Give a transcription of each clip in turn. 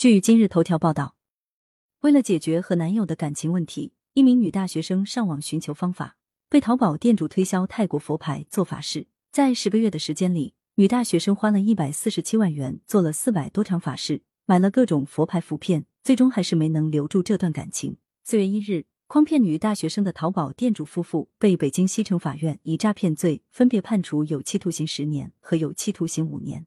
据今日头条报道，为了解决和男友的感情问题，一名女大学生上网寻求方法，被淘宝店主推销泰国佛牌做法事。在十个月的时间里，女大学生花了一百四十七万元做了四百多场法事，买了各种佛牌符片，最终还是没能留住这段感情。四月一日。诓骗女大学生的淘宝店主夫妇被北京西城法院以诈骗罪分别判处有期徒刑十年和有期徒刑五年。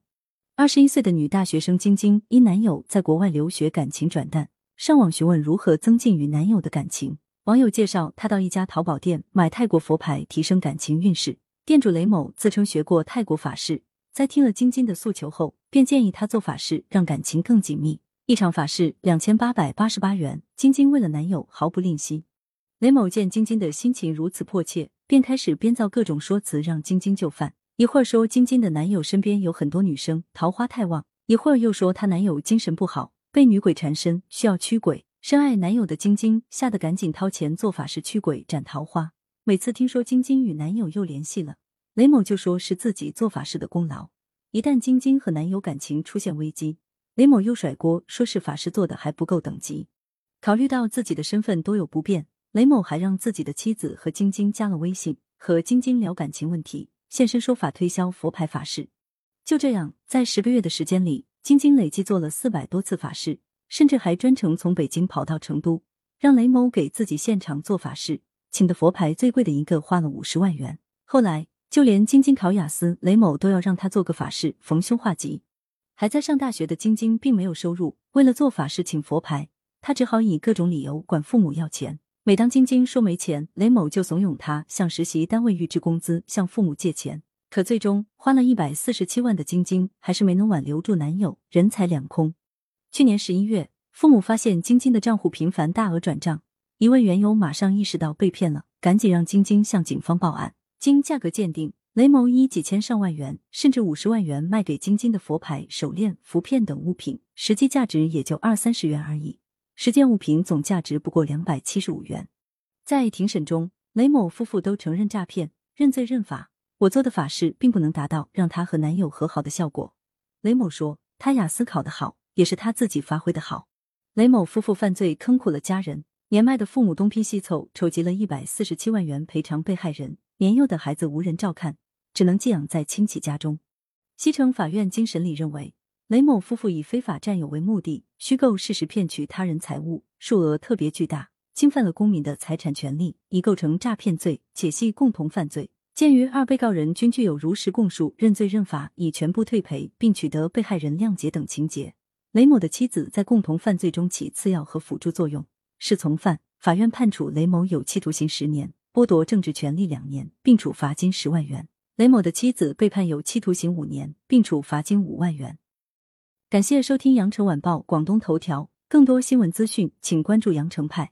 二十一岁的女大学生晶晶因男友在国外留学，感情转淡，上网询问如何增进与男友的感情。网友介绍，她到一家淘宝店买泰国佛牌，提升感情运势。店主雷某自称学过泰国法事，在听了晶晶的诉求后，便建议她做法事，让感情更紧密。一场法事两千八百八十八元，晶晶为了男友毫不吝惜。雷某见晶晶的心情如此迫切，便开始编造各种说辞让晶晶就范。一会儿说晶晶的男友身边有很多女生，桃花太旺；一会儿又说她男友精神不好，被女鬼缠身，需要驱鬼。深爱男友的晶晶吓得赶紧掏钱做法事驱鬼斩桃花。每次听说晶晶与男友又联系了，雷某就说是自己做法事的功劳。一旦晶晶和男友感情出现危机，雷某又甩锅，说是法事做的还不够等级。考虑到自己的身份多有不便。雷某还让自己的妻子和晶晶加了微信，和晶晶聊感情问题，现身说法推销佛牌法事。就这样，在十个月的时间里，晶晶累计做了四百多次法事，甚至还专程从北京跑到成都，让雷某给自己现场做法事，请的佛牌最贵的一个花了五十万元。后来，就连晶晶考雅思，雷某都要让他做个法事逢凶化吉。还在上大学的晶晶并没有收入，为了做法事请佛牌，他只好以各种理由管父母要钱。每当晶晶说没钱，雷某就怂恿她向实习单位预支工资，向父母借钱。可最终花了一百四十七万的晶晶，还是没能挽留住男友，人财两空。去年十一月，父母发现晶晶的账户频繁大额转账，一位缘由马上意识到被骗了，赶紧让晶晶向警方报案。经价格鉴定，雷某以几千上万元，甚至五十万元卖给晶晶的佛牌、手链、符片等物品，实际价值也就二三十元而已。十件物品总价值不过两百七十五元。在庭审中，雷某夫妇都承认诈骗，认罪认罚。我做的法事并不能达到让她和男友和好的效果。雷某说，他雅思考得好，也是他自己发挥的好。雷某夫妇犯罪坑苦了家人，年迈的父母东拼西凑筹集了一百四十七万元赔偿被害人，年幼的孩子无人照看，只能寄养在亲戚家中。西城法院经审理认为。雷某夫妇以非法占有为目的，虚构事实骗取他人财物，数额特别巨大，侵犯了公民的财产权利，已构成诈骗罪，且系共同犯罪。鉴于二被告人均具有如实供述、认罪认罚、已全部退赔，并取得被害人谅解等情节，雷某的妻子在共同犯罪中起次要和辅助作用，是从犯。法院判处雷某有期徒刑十年，剥夺政治权利两年，并处罚金十万元。雷某的妻子被判有期徒刑五年，并处罚金五万元。感谢收听羊城晚报广东头条，更多新闻资讯，请关注羊城派。